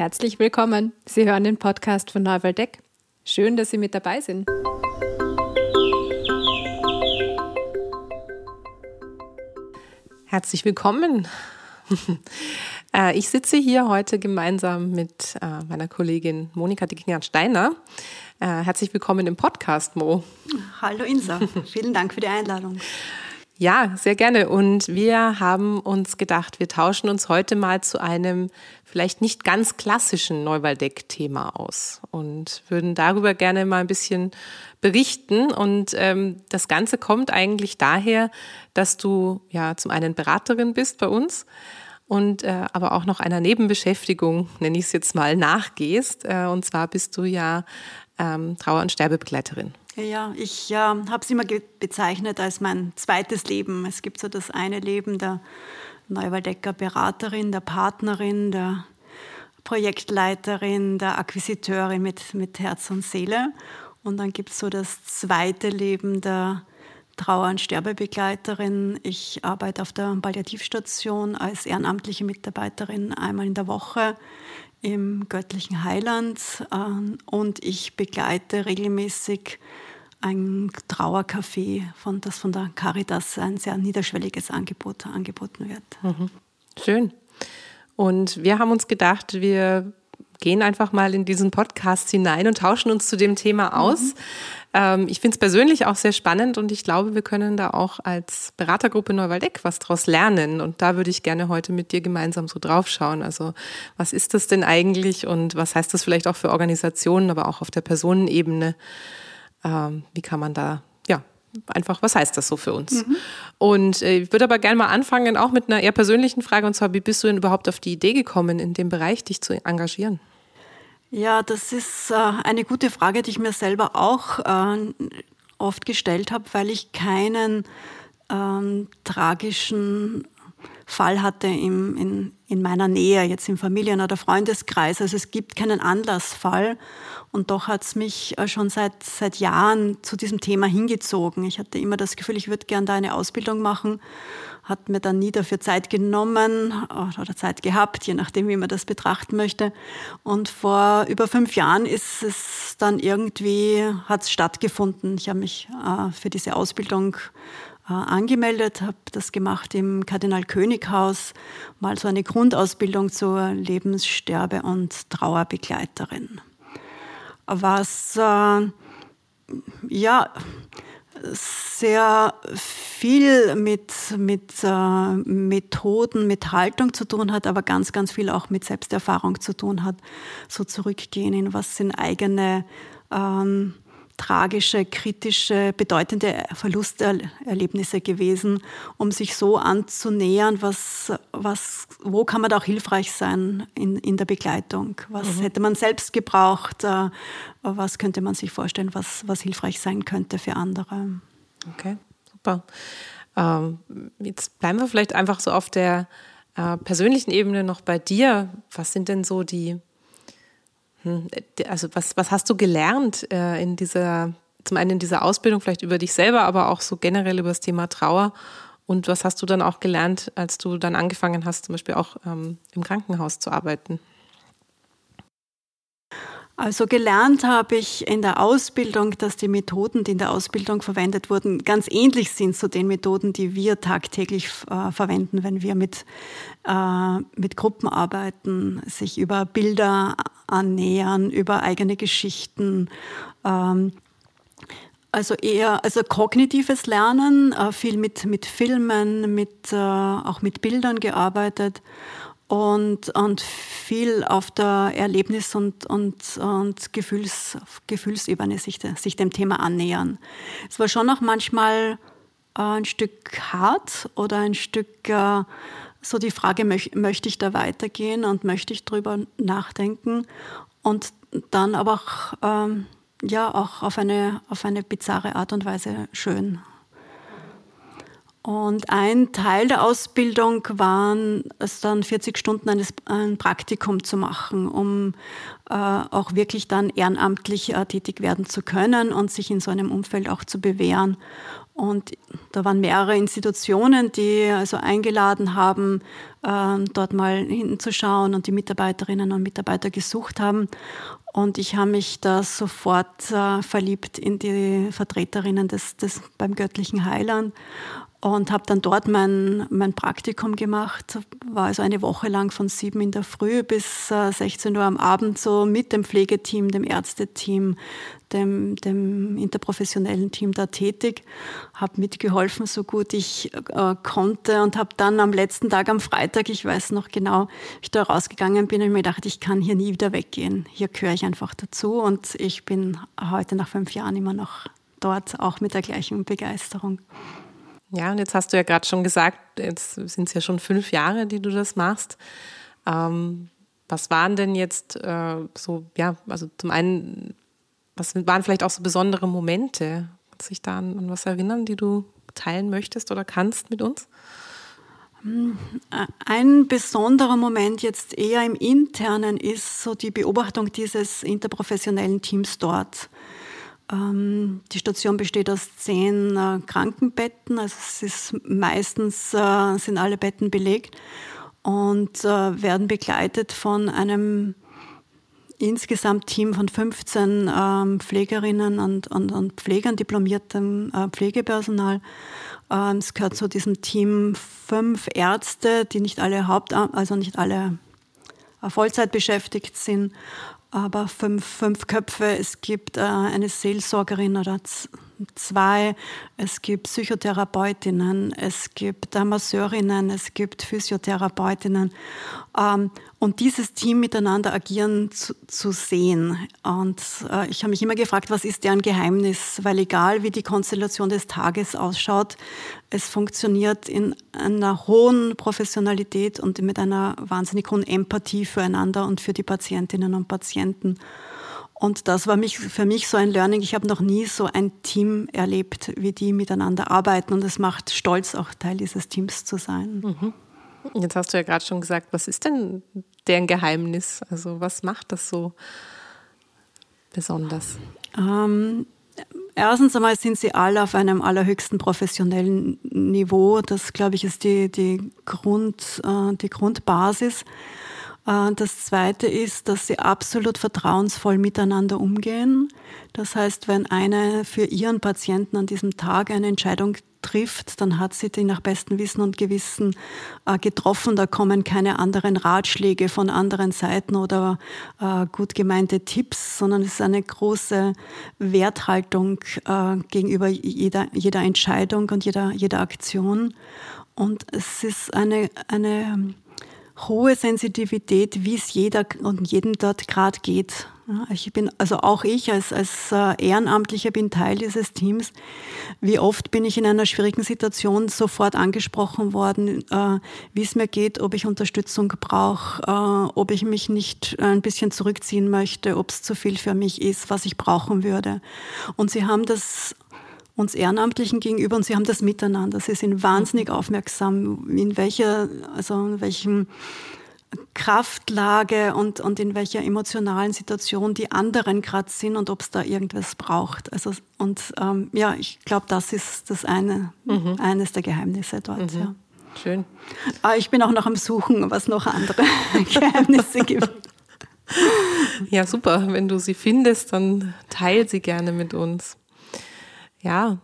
Herzlich willkommen. Sie hören den Podcast von Neuwaldeck. Schön, dass Sie mit dabei sind. Herzlich willkommen. Äh, ich sitze hier heute gemeinsam mit äh, meiner Kollegin Monika Dickner-Steiner. Äh, herzlich willkommen im Podcast, Mo. Hallo Insa, vielen Dank für die Einladung. Ja, sehr gerne. Und wir haben uns gedacht, wir tauschen uns heute mal zu einem vielleicht nicht ganz klassischen Neuwaldeck-Thema aus und würden darüber gerne mal ein bisschen berichten. Und ähm, das Ganze kommt eigentlich daher, dass du ja zum einen Beraterin bist bei uns und äh, aber auch noch einer Nebenbeschäftigung, nenne ich es jetzt mal, nachgehst. Äh, und zwar bist du ja ähm, Trauer- und Sterbebegleiterin. Ja, ich äh, habe es immer bezeichnet als mein zweites Leben. Es gibt so das eine Leben der Neuwaldecker Beraterin, der Partnerin, der Projektleiterin, der Akquisiteurin mit, mit Herz und Seele. Und dann gibt es so das zweite Leben der Trauer- und Sterbebegleiterin. Ich arbeite auf der Palliativstation als ehrenamtliche Mitarbeiterin einmal in der Woche im göttlichen Heiland ähm, und ich begleite regelmäßig ein Trauercafé, von, das von der Caritas ein sehr niederschwelliges Angebot angeboten wird. Mhm. Schön. Und wir haben uns gedacht, wir gehen einfach mal in diesen Podcast hinein und tauschen uns zu dem Thema aus. Mhm. Ähm, ich finde es persönlich auch sehr spannend und ich glaube, wir können da auch als Beratergruppe Neuwaldeck was draus lernen. Und da würde ich gerne heute mit dir gemeinsam so draufschauen. Also was ist das denn eigentlich und was heißt das vielleicht auch für Organisationen, aber auch auf der Personenebene? Ähm, wie kann man da ja, einfach, was heißt das so für uns? Mhm. Und äh, ich würde aber gerne mal anfangen, auch mit einer eher persönlichen Frage, und zwar, wie bist du denn überhaupt auf die Idee gekommen, in dem Bereich dich zu engagieren? Ja, das ist äh, eine gute Frage, die ich mir selber auch äh, oft gestellt habe, weil ich keinen ähm, tragischen Fall hatte im, in, in meiner Nähe, jetzt im Familien- oder Freundeskreis. Also es gibt keinen Anlassfall. Und doch hat es mich äh, schon seit, seit Jahren zu diesem Thema hingezogen. Ich hatte immer das Gefühl, ich würde gerne da eine Ausbildung machen hat mir dann nie dafür Zeit genommen oder Zeit gehabt, je nachdem, wie man das betrachten möchte. Und vor über fünf Jahren ist es dann irgendwie, hat es stattgefunden. Ich habe mich äh, für diese Ausbildung äh, angemeldet, habe das gemacht im Kardinal König Haus, mal so eine Grundausbildung zur Lebenssterbe- und Trauerbegleiterin. Was, äh, ja, sehr viel mit, mit äh, Methoden, mit Haltung zu tun hat, aber ganz, ganz viel auch mit Selbsterfahrung zu tun hat. So zurückgehen in was sind eigene ähm, tragische, kritische, bedeutende Verlusterlebnisse gewesen, um sich so anzunähern, was, was, wo kann man da auch hilfreich sein in, in der Begleitung? Was mhm. hätte man selbst gebraucht? Äh, was könnte man sich vorstellen, was, was hilfreich sein könnte für andere? Okay, super. Ähm, jetzt bleiben wir vielleicht einfach so auf der äh, persönlichen Ebene noch bei dir. Was sind denn so die also was, was hast du gelernt äh, in dieser, zum einen in dieser Ausbildung, vielleicht über dich selber, aber auch so generell über das Thema Trauer? Und was hast du dann auch gelernt, als du dann angefangen hast, zum Beispiel auch ähm, im Krankenhaus zu arbeiten? Also gelernt habe ich in der Ausbildung, dass die Methoden, die in der Ausbildung verwendet wurden, ganz ähnlich sind zu den Methoden, die wir tagtäglich äh, verwenden, wenn wir mit, äh, mit Gruppen arbeiten, sich über Bilder annähern, über eigene Geschichten. Ähm, also eher, also kognitives Lernen, äh, viel mit, mit Filmen, mit, äh, auch mit Bildern gearbeitet und, und viel auf der Erlebnis- und, und, und Gefühls, Gefühlsebene sich, sich dem Thema annähern. Es war schon auch manchmal äh, ein Stück hart oder ein Stück äh, so die Frage, möch, möchte ich da weitergehen und möchte ich drüber nachdenken und dann aber auch, ähm, ja, auch auf eine, auf eine bizarre Art und Weise schön. Und ein Teil der Ausbildung waren es dann 40 Stunden eines, ein Praktikum zu machen, um äh, auch wirklich dann ehrenamtlich äh, tätig werden zu können und sich in so einem Umfeld auch zu bewähren. Und da waren mehrere Institutionen, die also eingeladen haben, äh, dort mal hinzuschauen und die Mitarbeiterinnen und Mitarbeiter gesucht haben. Und ich habe mich da sofort äh, verliebt in die Vertreterinnen des, des beim göttlichen Heilern und habe dann dort mein, mein Praktikum gemacht. War also eine Woche lang von sieben in der Früh bis äh, 16 Uhr am Abend so mit dem Pflegeteam, dem Ärzteteam, dem, dem interprofessionellen Team da tätig. Habe mitgeholfen, so gut ich äh, konnte und habe dann am letzten Tag, am Freitag, ich weiß noch genau, ich da rausgegangen bin und mir gedacht, ich kann hier nie wieder weggehen. Hier gehöre ich einfach dazu und ich bin heute nach fünf Jahren immer noch dort, auch mit der gleichen Begeisterung. Ja, und jetzt hast du ja gerade schon gesagt, jetzt sind es ja schon fünf Jahre, die du das machst. Ähm, was waren denn jetzt äh, so, ja, also zum einen, was waren vielleicht auch so besondere Momente? Kannst du dich da an, an was erinnern, die du teilen möchtest oder kannst mit uns? Ein besonderer Moment jetzt eher im Internen ist so die Beobachtung dieses interprofessionellen Teams dort. Ähm, die Station besteht aus zehn äh, Krankenbetten, also es ist meistens äh, sind alle Betten belegt und äh, werden begleitet von einem insgesamt Team von 15 ähm, Pflegerinnen und, und, und Pflegern, diplomiertem Pflegepersonal. Ähm, es gehört zu diesem Team fünf Ärzte, die nicht alle Haupt, also nicht alle Vollzeit beschäftigt sind aber fünf, fünf Köpfe. Es gibt äh, eine Seelsorgerin oder zwei. Es gibt Psychotherapeutinnen, es gibt Masseurinnen, es gibt Physiotherapeutinnen. Ähm, und dieses Team miteinander agieren zu, zu sehen. Und äh, ich habe mich immer gefragt, was ist deren Geheimnis? Weil egal wie die Konstellation des Tages ausschaut, es funktioniert in einer hohen Professionalität und mit einer wahnsinnig hohen Empathie füreinander und für die Patientinnen und Patienten. Und das war mich, für mich so ein Learning. Ich habe noch nie so ein Team erlebt, wie die miteinander arbeiten. Und es macht stolz, auch Teil dieses Teams zu sein. Mhm. Jetzt hast du ja gerade schon gesagt, was ist denn deren Geheimnis? Also was macht das so besonders? Ähm, erstens einmal sind sie alle auf einem allerhöchsten professionellen Niveau. Das, glaube ich, ist die, die, Grund, äh, die Grundbasis. Äh, das Zweite ist, dass sie absolut vertrauensvoll miteinander umgehen. Das heißt, wenn eine für ihren Patienten an diesem Tag eine Entscheidung trifft, dann hat sie die nach bestem Wissen und Gewissen äh, getroffen. Da kommen keine anderen Ratschläge von anderen Seiten oder äh, gut gemeinte Tipps, sondern es ist eine große Werthaltung gegenüber jeder, jeder Entscheidung und jeder, jeder Aktion. Und es ist eine, eine hohe Sensitivität, wie es jeder und jedem dort gerade geht. Ich bin, also auch ich als, als äh, Ehrenamtlicher bin Teil dieses Teams. Wie oft bin ich in einer schwierigen Situation sofort angesprochen worden, äh, wie es mir geht, ob ich Unterstützung brauche, äh, ob ich mich nicht ein bisschen zurückziehen möchte, ob es zu viel für mich ist, was ich brauchen würde. Und sie haben das uns Ehrenamtlichen gegenüber und sie haben das miteinander. Sie sind wahnsinnig mhm. aufmerksam, in welcher, also in welchem Kraftlage und, und in welcher emotionalen Situation die anderen gerade sind und ob es da irgendwas braucht. Also, und ähm, ja, ich glaube, das ist das eine, mhm. eines der Geheimnisse dort. Mhm. Ja. Schön. Aber ich bin auch noch am Suchen, was noch andere Geheimnisse gibt. Ja, super. Wenn du sie findest, dann teil sie gerne mit uns. Ja,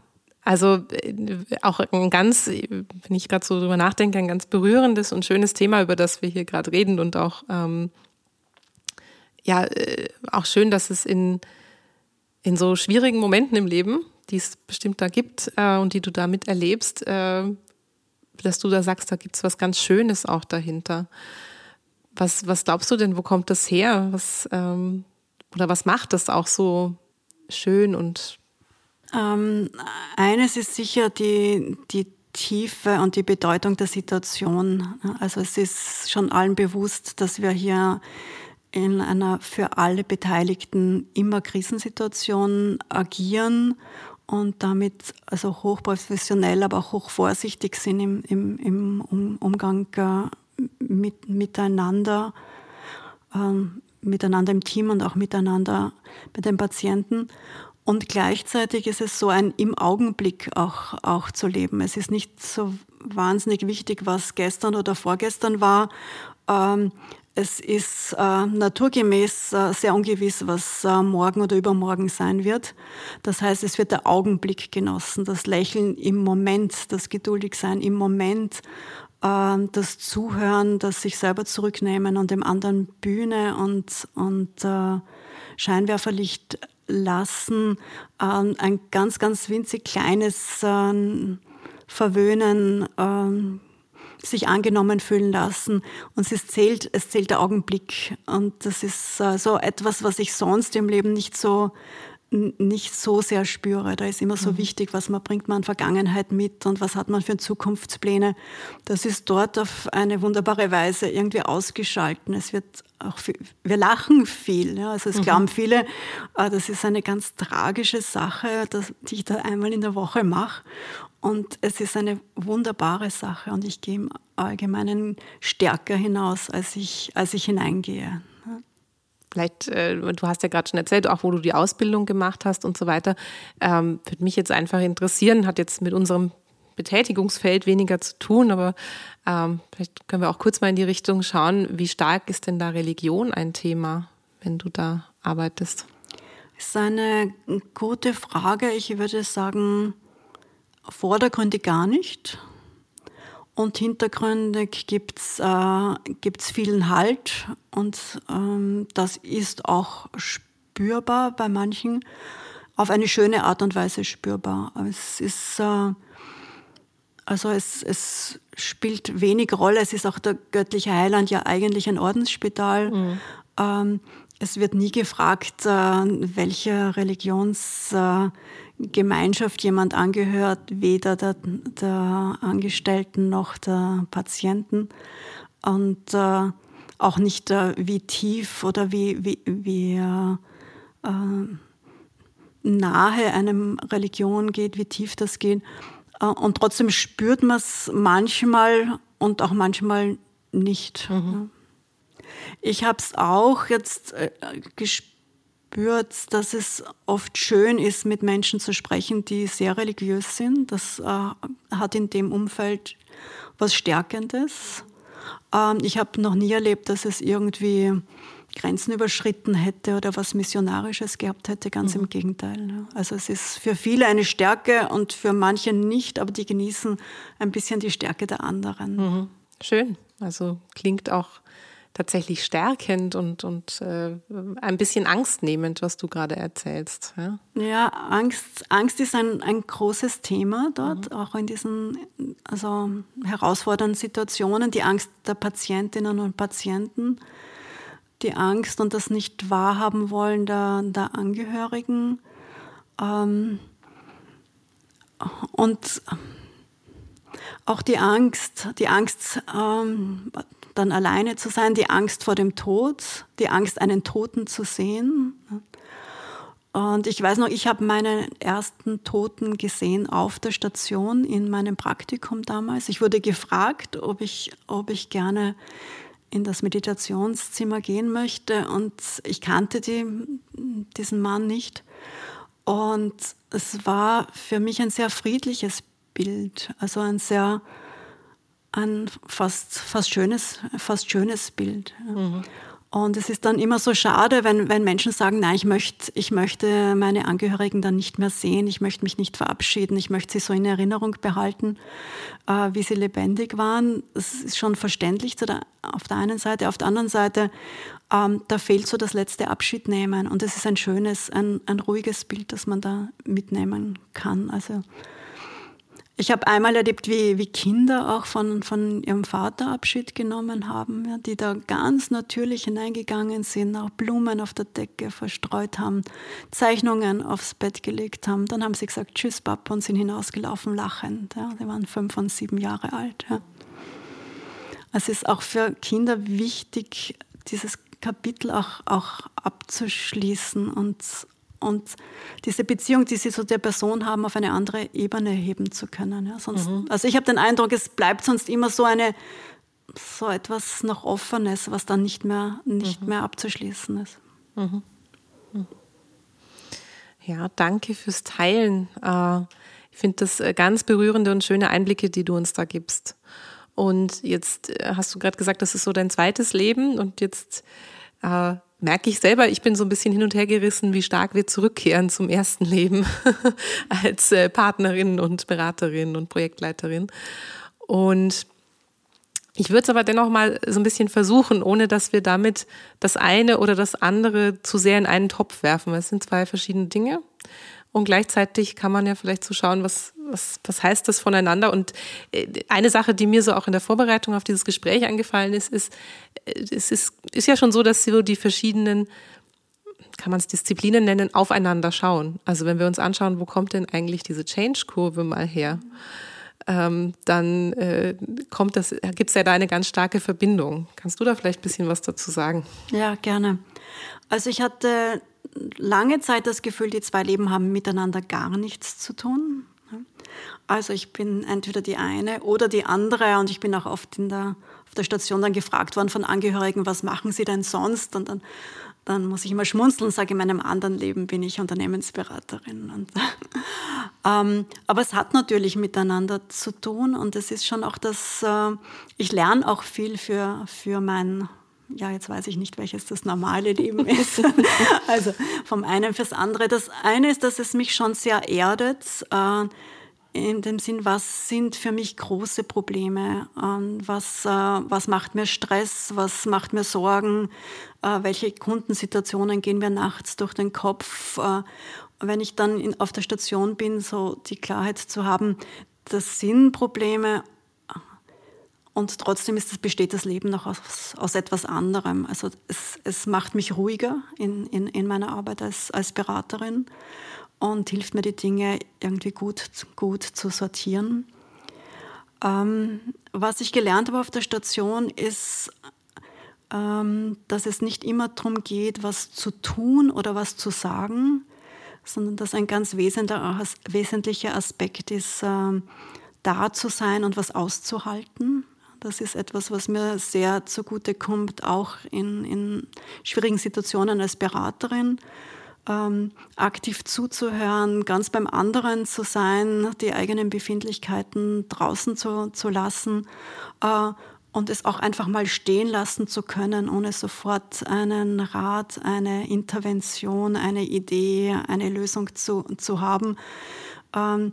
also äh, auch ein ganz, wenn ich gerade so drüber nachdenke, ein ganz berührendes und schönes Thema, über das wir hier gerade reden und auch ähm, ja äh, auch schön, dass es in in so schwierigen Momenten im Leben, die es bestimmt da gibt äh, und die du da miterlebst, äh, dass du da sagst, da gibt es was ganz Schönes auch dahinter. Was was glaubst du denn? Wo kommt das her? Was ähm, oder was macht das auch so schön und ähm, eines ist sicher die, die Tiefe und die Bedeutung der Situation. Also es ist schon allen bewusst, dass wir hier in einer für alle Beteiligten immer Krisensituation agieren und damit also hochprofessionell, aber auch hochvorsichtig sind im, im, im Umgang äh, mit, miteinander, ähm, miteinander im Team und auch miteinander mit den Patienten. Und gleichzeitig ist es so ein im Augenblick auch, auch zu leben. Es ist nicht so wahnsinnig wichtig, was gestern oder vorgestern war. Ähm, es ist äh, naturgemäß äh, sehr ungewiss, was äh, morgen oder übermorgen sein wird. Das heißt, es wird der Augenblick genossen, das Lächeln im Moment, das Geduldigsein im Moment, äh, das Zuhören, das sich selber zurücknehmen und dem anderen Bühne und, und äh, Scheinwerferlicht lassen, äh, ein ganz, ganz winzig kleines Verwöhnen, ähm, sich angenommen fühlen lassen. Und es zählt, es zählt der Augenblick. Und das ist äh, so etwas, was ich sonst im Leben nicht so nicht so sehr spüre. Da ist immer so mhm. wichtig, was man bringt man an Vergangenheit mit und was hat man für Zukunftspläne. Das ist dort auf eine wunderbare Weise irgendwie ausgeschalten. Es wird auch viel, wir lachen viel. Ja. Also es mhm. glauben viele, äh, das ist eine ganz tragische Sache, die ich da einmal in der Woche mache. Und es ist eine wunderbare Sache und ich gehe im Allgemeinen stärker hinaus, als ich, als ich hineingehe. Vielleicht, äh, du hast ja gerade schon erzählt, auch wo du die Ausbildung gemacht hast und so weiter. Ähm, würde mich jetzt einfach interessieren, hat jetzt mit unserem Betätigungsfeld weniger zu tun, aber ähm, vielleicht können wir auch kurz mal in die Richtung schauen, wie stark ist denn da Religion ein Thema, wenn du da arbeitest? Das ist eine gute Frage. Ich würde sagen, vordergründig gar nicht. Und hintergründig gibt es äh, gibt's vielen Halt und ähm, das ist auch spürbar bei manchen, auf eine schöne Art und Weise spürbar. Es ist, äh, also es, es spielt wenig Rolle. Es ist auch der göttliche Heiland ja eigentlich ein Ordensspital. Mhm. Ähm, es wird nie gefragt, äh, welche Religions äh, Gemeinschaft jemand angehört, weder der, der Angestellten noch der Patienten. Und äh, auch nicht, äh, wie tief oder wie, wie, wie äh, äh nahe einem Religion geht, wie tief das geht. Äh, und trotzdem spürt man es manchmal und auch manchmal nicht. Mhm. Ich habe es auch jetzt äh, gespürt spürt, dass es oft schön ist, mit Menschen zu sprechen, die sehr religiös sind. Das äh, hat in dem Umfeld was Stärkendes. Ähm, ich habe noch nie erlebt, dass es irgendwie Grenzen überschritten hätte oder was Missionarisches gehabt hätte. Ganz mhm. im Gegenteil. Also es ist für viele eine Stärke und für manche nicht, aber die genießen ein bisschen die Stärke der anderen. Mhm. Schön. Also klingt auch tatsächlich stärkend und, und äh, ein bisschen angstnehmend, was du gerade erzählst. Ja, ja Angst, Angst ist ein, ein großes Thema dort, mhm. auch in diesen also herausfordernden Situationen. Die Angst der Patientinnen und Patienten, die Angst und das nicht wahrhaben wollen der, der Angehörigen. Ähm, und auch die Angst, die Angst, ähm, dann alleine zu sein, die Angst vor dem Tod, die Angst, einen Toten zu sehen. Und ich weiß noch, ich habe meinen ersten Toten gesehen auf der Station in meinem Praktikum damals. Ich wurde gefragt, ob ich, ob ich gerne in das Meditationszimmer gehen möchte und ich kannte die, diesen Mann nicht. Und es war für mich ein sehr friedliches Bild, also ein sehr ein fast, fast, schönes, fast schönes Bild. Mhm. Und es ist dann immer so schade, wenn, wenn Menschen sagen, nein, ich möchte, ich möchte meine Angehörigen dann nicht mehr sehen, ich möchte mich nicht verabschieden, ich möchte sie so in Erinnerung behalten, äh, wie sie lebendig waren. Das ist schon verständlich der, auf der einen Seite. Auf der anderen Seite, ähm, da fehlt so das letzte Abschiednehmen. Und es ist ein schönes, ein, ein ruhiges Bild, das man da mitnehmen kann. Also ich habe einmal erlebt, wie, wie Kinder auch von, von ihrem Vater Abschied genommen haben, ja, die da ganz natürlich hineingegangen sind, auch Blumen auf der Decke verstreut haben, Zeichnungen aufs Bett gelegt haben. Dann haben sie gesagt, tschüss Papa und sind hinausgelaufen lachend. Ja. Die waren fünf und sieben Jahre alt. Ja. Es ist auch für Kinder wichtig, dieses Kapitel auch, auch abzuschließen und, und diese Beziehung, die sie zu der Person haben, auf eine andere Ebene heben zu können. Ja, sonst, mhm. Also ich habe den Eindruck, es bleibt sonst immer so eine so etwas noch Offenes, was dann nicht mehr, nicht mhm. mehr abzuschließen ist. Mhm. mhm. Ja, danke fürs Teilen. Äh, ich finde das äh, ganz berührende und schöne Einblicke, die du uns da gibst. Und jetzt äh, hast du gerade gesagt, das ist so dein zweites Leben und jetzt äh, merke ich selber, ich bin so ein bisschen hin und her gerissen, wie stark wir zurückkehren zum ersten Leben als äh, Partnerin und Beraterin und Projektleiterin. Und ich würde es aber dennoch mal so ein bisschen versuchen, ohne dass wir damit das eine oder das andere zu sehr in einen Topf werfen. Es sind zwei verschiedene Dinge. Und gleichzeitig kann man ja vielleicht so schauen, was, was, was heißt das voneinander. Und äh, eine Sache, die mir so auch in der Vorbereitung auf dieses Gespräch angefallen ist, ist, äh, es ist, ist ja schon so, dass so die verschiedenen, kann man es Disziplinen nennen, aufeinander schauen. Also wenn wir uns anschauen, wo kommt denn eigentlich diese Change-Kurve mal her? Ähm, dann äh, gibt es ja da eine ganz starke Verbindung. Kannst du da vielleicht ein bisschen was dazu sagen? Ja, gerne. Also ich hatte lange Zeit das Gefühl, die zwei Leben haben miteinander gar nichts zu tun. Also ich bin entweder die eine oder die andere und ich bin auch oft in der, auf der Station dann gefragt worden von Angehörigen, was machen sie denn sonst? Und dann dann muss ich immer schmunzeln und sage, in meinem anderen Leben bin ich Unternehmensberaterin. Und, ähm, aber es hat natürlich miteinander zu tun und es ist schon auch das, äh, ich lerne auch viel für, für mein, ja, jetzt weiß ich nicht, welches das normale Leben ist. also vom einen fürs andere. Das eine ist, dass es mich schon sehr erdet. Äh, in dem Sinn, was sind für mich große Probleme, ähm, was, äh, was macht mir Stress, was macht mir Sorgen, äh, welche Kundensituationen gehen mir nachts durch den Kopf. Äh, wenn ich dann in, auf der Station bin, so die Klarheit zu haben, das sind Probleme und trotzdem das, besteht das Leben noch aus, aus etwas anderem. Also es, es macht mich ruhiger in, in, in meiner Arbeit als, als Beraterin und hilft mir, die Dinge irgendwie gut, gut zu sortieren. Ähm, was ich gelernt habe auf der Station ist, ähm, dass es nicht immer darum geht, was zu tun oder was zu sagen, sondern dass ein ganz wesentlicher Aspekt ist, äh, da zu sein und was auszuhalten. Das ist etwas, was mir sehr zugute kommt, auch in, in schwierigen Situationen als Beraterin ähm, aktiv zuzuhören, ganz beim anderen zu sein, die eigenen Befindlichkeiten draußen zu, zu lassen äh, und es auch einfach mal stehen lassen zu können, ohne sofort einen Rat, eine Intervention, eine Idee, eine Lösung zu, zu haben, ähm,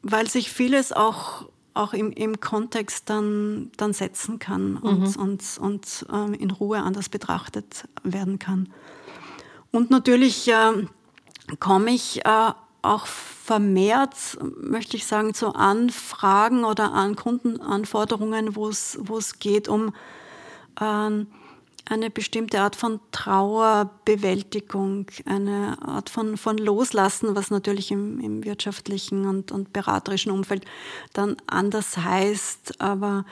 weil sich vieles auch auch im, im Kontext dann, dann setzen kann und, mhm. und, und ähm, in Ruhe anders betrachtet werden kann. Und natürlich äh, komme ich äh, auch vermehrt, möchte ich sagen, zu Anfragen oder an Kundenanforderungen, wo es, geht um äh, eine bestimmte Art von Trauerbewältigung, eine Art von, von Loslassen, was natürlich im, im wirtschaftlichen und, und beraterischen Umfeld dann anders heißt. Aber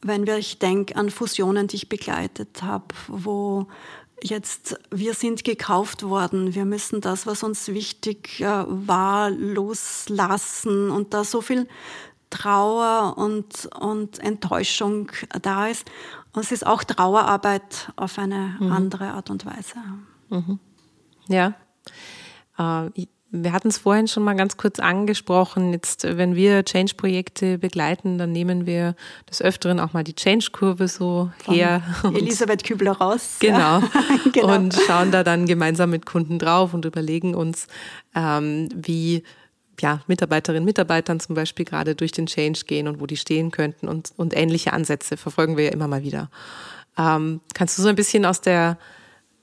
wenn wir, ich denke an Fusionen, die ich begleitet habe, wo Jetzt, wir sind gekauft worden. Wir müssen das, was uns wichtig äh, war, loslassen. Und da so viel Trauer und, und Enttäuschung da ist. Und es ist auch Trauerarbeit auf eine mhm. andere Art und Weise. Mhm. Ja. Äh, wir hatten es vorhin schon mal ganz kurz angesprochen. Jetzt, wenn wir Change-Projekte begleiten, dann nehmen wir des Öfteren auch mal die Change-Kurve so Von her. Elisabeth Kübler raus. Genau. genau. Und schauen da dann gemeinsam mit Kunden drauf und überlegen uns, ähm, wie ja, Mitarbeiterinnen und Mitarbeitern zum Beispiel gerade durch den Change gehen und wo die stehen könnten und, und ähnliche Ansätze verfolgen wir ja immer mal wieder. Ähm, kannst du so ein bisschen aus der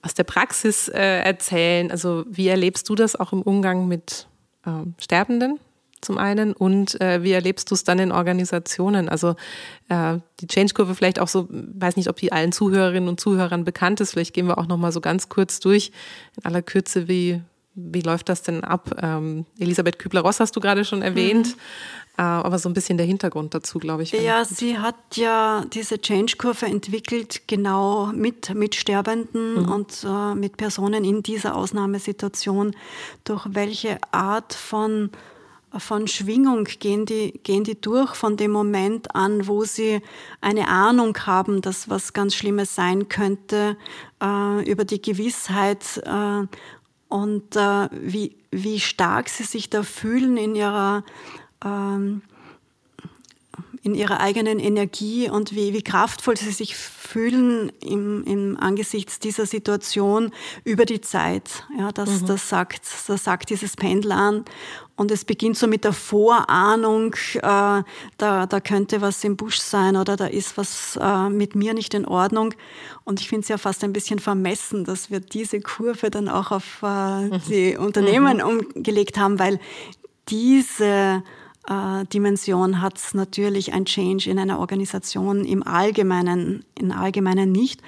aus der Praxis äh, erzählen. Also wie erlebst du das auch im Umgang mit äh, Sterbenden zum einen und äh, wie erlebst du es dann in Organisationen? Also äh, die Change-Kurve vielleicht auch so, weiß nicht, ob die allen Zuhörerinnen und Zuhörern bekannt ist. Vielleicht gehen wir auch noch mal so ganz kurz durch in aller Kürze, wie wie läuft das denn ab? Ähm, Elisabeth Kübler-Ross hast du gerade schon erwähnt, mhm. äh, aber so ein bisschen der Hintergrund dazu, glaube ich. Ja, sie hat ja diese Change-Kurve entwickelt, genau mit, mit Sterbenden mhm. und äh, mit Personen in dieser Ausnahmesituation. Durch welche Art von von Schwingung gehen die, gehen die durch von dem Moment an, wo sie eine Ahnung haben, dass was ganz Schlimmes sein könnte, äh, über die Gewissheit äh, und äh, wie, wie stark sie sich da fühlen in ihrer, ähm, in ihrer eigenen Energie und wie, wie kraftvoll sie sich fühlen im, im angesichts dieser Situation über die Zeit. Ja, das, mhm. das, sagt, das sagt dieses Pendel an. Und es beginnt so mit der Vorahnung, äh, da, da könnte was im Busch sein oder da ist was äh, mit mir nicht in Ordnung. Und ich finde es ja fast ein bisschen vermessen, dass wir diese Kurve dann auch auf äh, mhm. die Unternehmen mhm. umgelegt haben, weil diese äh, Dimension hat natürlich ein Change in einer Organisation im Allgemeinen, im Allgemeinen nicht.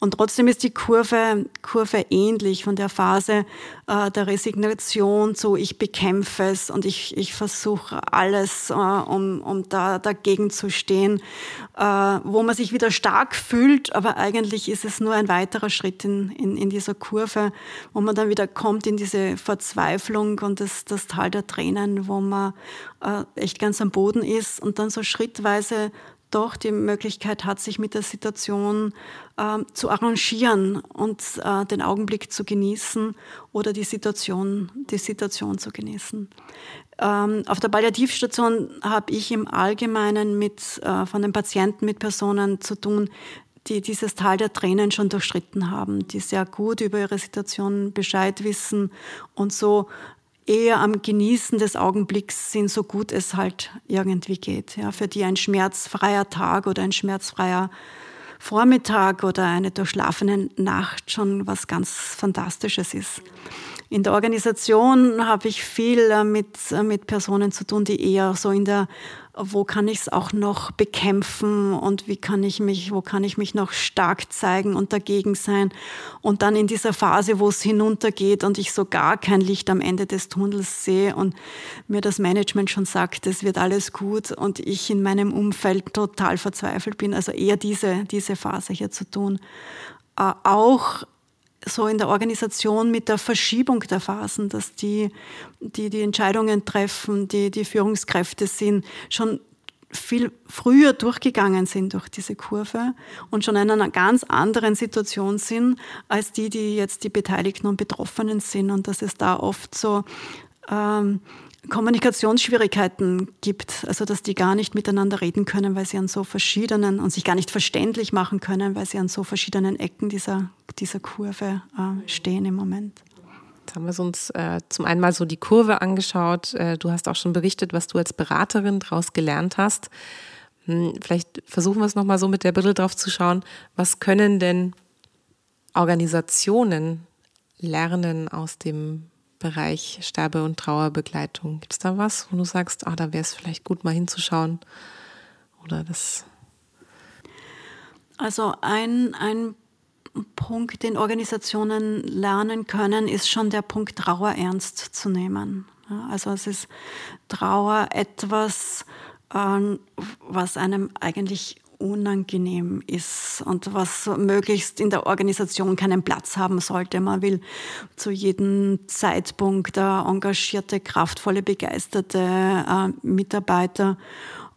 Und trotzdem ist die Kurve, Kurve ähnlich von der Phase äh, der Resignation zu ich bekämpfe es und ich, ich versuche alles, äh, um, um da dagegen zu stehen, äh, wo man sich wieder stark fühlt, aber eigentlich ist es nur ein weiterer Schritt in, in, in dieser Kurve, wo man dann wieder kommt in diese Verzweiflung und das, das Tal der Tränen, wo man echt ganz am Boden ist und dann so schrittweise doch die Möglichkeit hat, sich mit der Situation äh, zu arrangieren und äh, den Augenblick zu genießen oder die Situation, die Situation zu genießen. Ähm, auf der Palliativstation habe ich im Allgemeinen mit, äh, von den Patienten mit Personen zu tun, die dieses Tal der Tränen schon durchschritten haben, die sehr gut über ihre Situation Bescheid wissen und so eher am Genießen des Augenblicks sind, so gut es halt irgendwie geht. Ja, für die ein schmerzfreier Tag oder ein schmerzfreier Vormittag oder eine durchschlafene Nacht schon was ganz Fantastisches ist. In der Organisation habe ich viel äh, mit, äh, mit Personen zu tun, die eher so in der wo kann ich es auch noch bekämpfen und wie kann ich mich, wo kann ich mich noch stark zeigen und dagegen sein. Und dann in dieser Phase, wo es hinuntergeht und ich so gar kein Licht am Ende des Tunnels sehe und mir das Management schon sagt, es wird alles gut und ich in meinem Umfeld total verzweifelt bin. Also eher diese, diese Phase hier zu tun. Äh, auch so in der Organisation mit der Verschiebung der Phasen, dass die, die die Entscheidungen treffen, die die Führungskräfte sind, schon viel früher durchgegangen sind durch diese Kurve und schon in einer ganz anderen Situation sind als die, die jetzt die Beteiligten und Betroffenen sind und dass es da oft so ähm, Kommunikationsschwierigkeiten gibt, also dass die gar nicht miteinander reden können, weil sie an so verschiedenen und sich gar nicht verständlich machen können, weil sie an so verschiedenen Ecken dieser, dieser Kurve äh, stehen im Moment. Jetzt haben wir uns äh, zum einen mal so die Kurve angeschaut. Äh, du hast auch schon berichtet, was du als Beraterin daraus gelernt hast. Hm, vielleicht versuchen wir es nochmal so mit der Brille drauf zu schauen. Was können denn Organisationen lernen aus dem Bereich Sterbe- und Trauerbegleitung? Gibt es da was, wo du sagst, ah, da wäre es vielleicht gut, mal hinzuschauen? Oder das? Also ein, ein Punkt, den Organisationen lernen können, ist schon der Punkt, Trauer ernst zu nehmen. Also es ist Trauer etwas, ähm, was einem eigentlich unangenehm ist und was möglichst in der Organisation keinen Platz haben sollte. Man will zu jedem Zeitpunkt engagierte, kraftvolle, begeisterte äh, Mitarbeiter.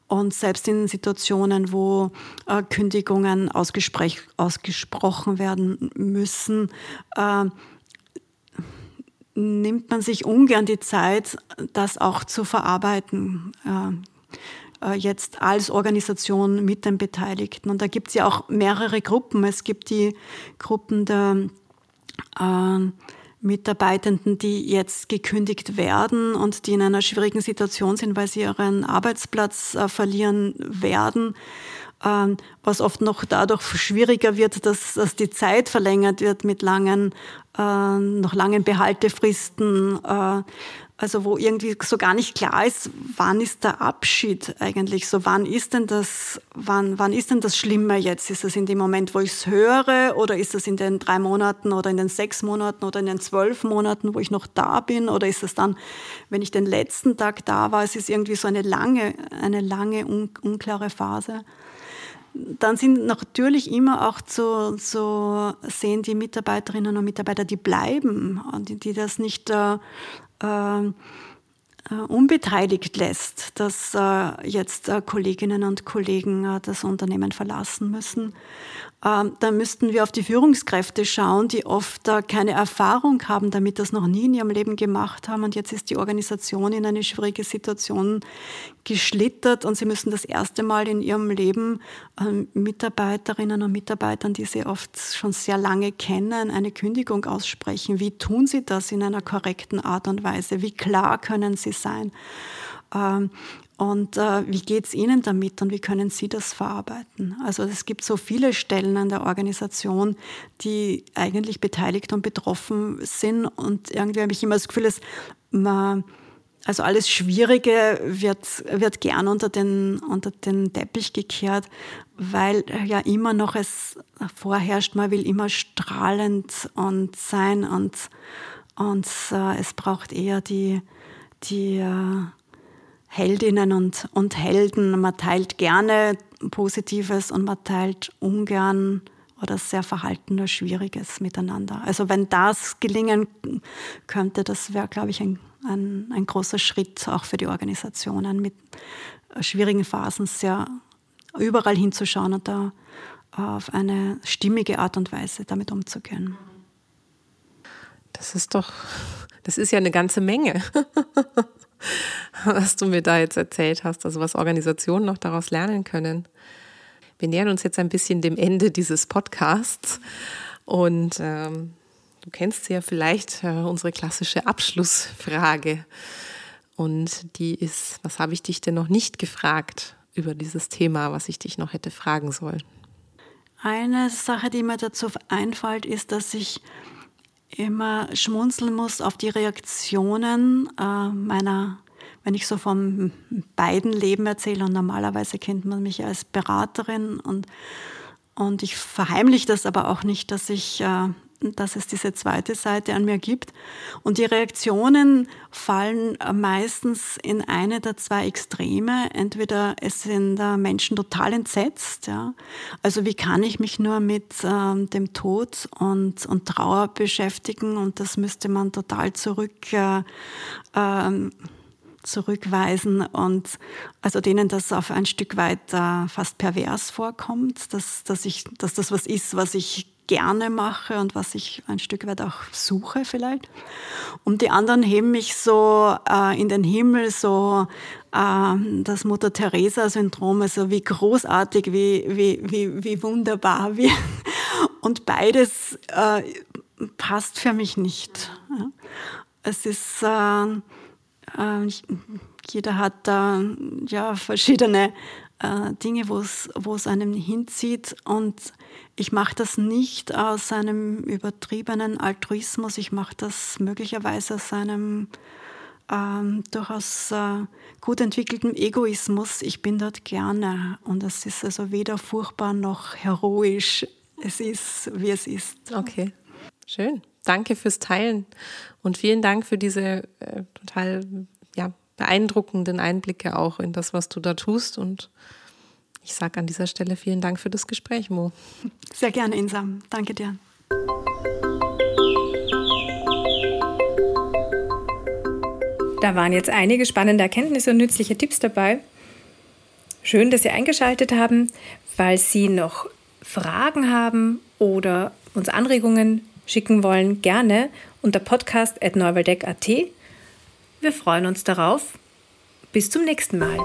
Und selbst in Situationen, wo äh, Kündigungen ausgesprochen werden müssen, äh, nimmt man sich ungern die Zeit, das auch zu verarbeiten. Äh, äh, jetzt als Organisation mit den Beteiligten. Und da gibt es ja auch mehrere Gruppen. Es gibt die Gruppen der äh, Mitarbeitenden, die jetzt gekündigt werden und die in einer schwierigen Situation sind, weil sie ihren Arbeitsplatz äh, verlieren werden. Ähm, was oft noch dadurch schwieriger wird, dass, dass die Zeit verlängert wird mit langen, äh, noch langen Behaltefristen. Äh, also wo irgendwie so gar nicht klar ist, wann ist der Abschied eigentlich? So wann ist denn das, wann, wann ist denn das Schlimme jetzt? Ist es in dem Moment, wo ich es höre, oder ist es in den drei Monaten oder in den sechs Monaten oder in den zwölf Monaten, wo ich noch da bin? Oder ist es dann, wenn ich den letzten Tag da war? Es ist irgendwie so eine lange, eine lange un unklare Phase dann sind natürlich immer auch zu, zu sehen die Mitarbeiterinnen und Mitarbeiter, die bleiben und die, die das nicht äh, unbeteiligt lässt, dass äh, jetzt äh, Kolleginnen und Kollegen äh, das Unternehmen verlassen müssen. Ähm, da müssten wir auf die Führungskräfte schauen, die oft keine Erfahrung haben, damit das noch nie in ihrem Leben gemacht haben. Und jetzt ist die Organisation in eine schwierige Situation geschlittert und sie müssen das erste Mal in ihrem Leben ähm, Mitarbeiterinnen und Mitarbeitern, die sie oft schon sehr lange kennen, eine Kündigung aussprechen. Wie tun sie das in einer korrekten Art und Weise? Wie klar können sie sein? Und äh, wie geht es Ihnen damit und wie können Sie das verarbeiten? Also es gibt so viele Stellen an der Organisation, die eigentlich beteiligt und betroffen sind. Und irgendwie habe ich immer das Gefühl, dass man, also alles Schwierige wird, wird gern unter den, unter den Teppich gekehrt, weil ja immer noch es vorherrscht, man will immer strahlend und sein und, und äh, es braucht eher die, die äh, Heldinnen und, und Helden. Man teilt gerne Positives und man teilt ungern oder sehr verhalten oder Schwieriges miteinander. Also wenn das gelingen könnte, das wäre, glaube ich, ein, ein, ein großer Schritt auch für die Organisationen, mit schwierigen Phasen sehr überall hinzuschauen und da auf eine stimmige Art und Weise damit umzugehen. Das ist doch, das ist ja eine ganze Menge. was du mir da jetzt erzählt hast, also was Organisationen noch daraus lernen können. Wir nähern uns jetzt ein bisschen dem Ende dieses Podcasts und ähm, du kennst ja vielleicht äh, unsere klassische Abschlussfrage und die ist, was habe ich dich denn noch nicht gefragt über dieses Thema, was ich dich noch hätte fragen sollen? Eine Sache, die mir dazu einfällt, ist, dass ich immer schmunzeln muss auf die Reaktionen äh, meiner, wenn ich so vom beiden Leben erzähle und normalerweise kennt man mich als Beraterin und, und ich verheimliche das aber auch nicht, dass ich äh, dass es diese zweite Seite an mir gibt. Und die Reaktionen fallen meistens in eine der zwei Extreme. Entweder es sind Menschen total entsetzt, ja. Also wie kann ich mich nur mit ähm, dem Tod und, und Trauer beschäftigen und das müsste man total zurück, äh, ähm, zurückweisen und also denen das auf ein Stück weit äh, fast pervers vorkommt, dass, dass, ich, dass das was ist, was ich gerne mache und was ich ein Stück weit auch suche vielleicht. Und die anderen heben mich so äh, in den Himmel, so äh, das Mutter Teresa-Syndrom, also wie großartig, wie, wie, wie, wie wunderbar. Wie und beides äh, passt für mich nicht. Es ist, äh, äh, jeder hat da ja verschiedene äh, Dinge, wo es einem hinzieht. Und ich mache das nicht aus einem übertriebenen Altruismus, ich mache das möglicherweise aus einem ähm, durchaus äh, gut entwickelten Egoismus. Ich bin dort gerne und es ist also weder furchtbar noch heroisch. Es ist, wie es ist. Okay, schön. Danke fürs Teilen und vielen Dank für diese äh, total ja, beeindruckenden Einblicke auch in das, was du da tust. Und ich sage an dieser Stelle vielen Dank für das Gespräch, Mo. Sehr gerne, Insam. Danke dir. Da waren jetzt einige spannende Erkenntnisse und nützliche Tipps dabei. Schön, dass Sie eingeschaltet haben. Falls Sie noch Fragen haben oder uns Anregungen schicken wollen, gerne unter podcast.neuwaldeck.at wir freuen uns darauf. Bis zum nächsten Mal.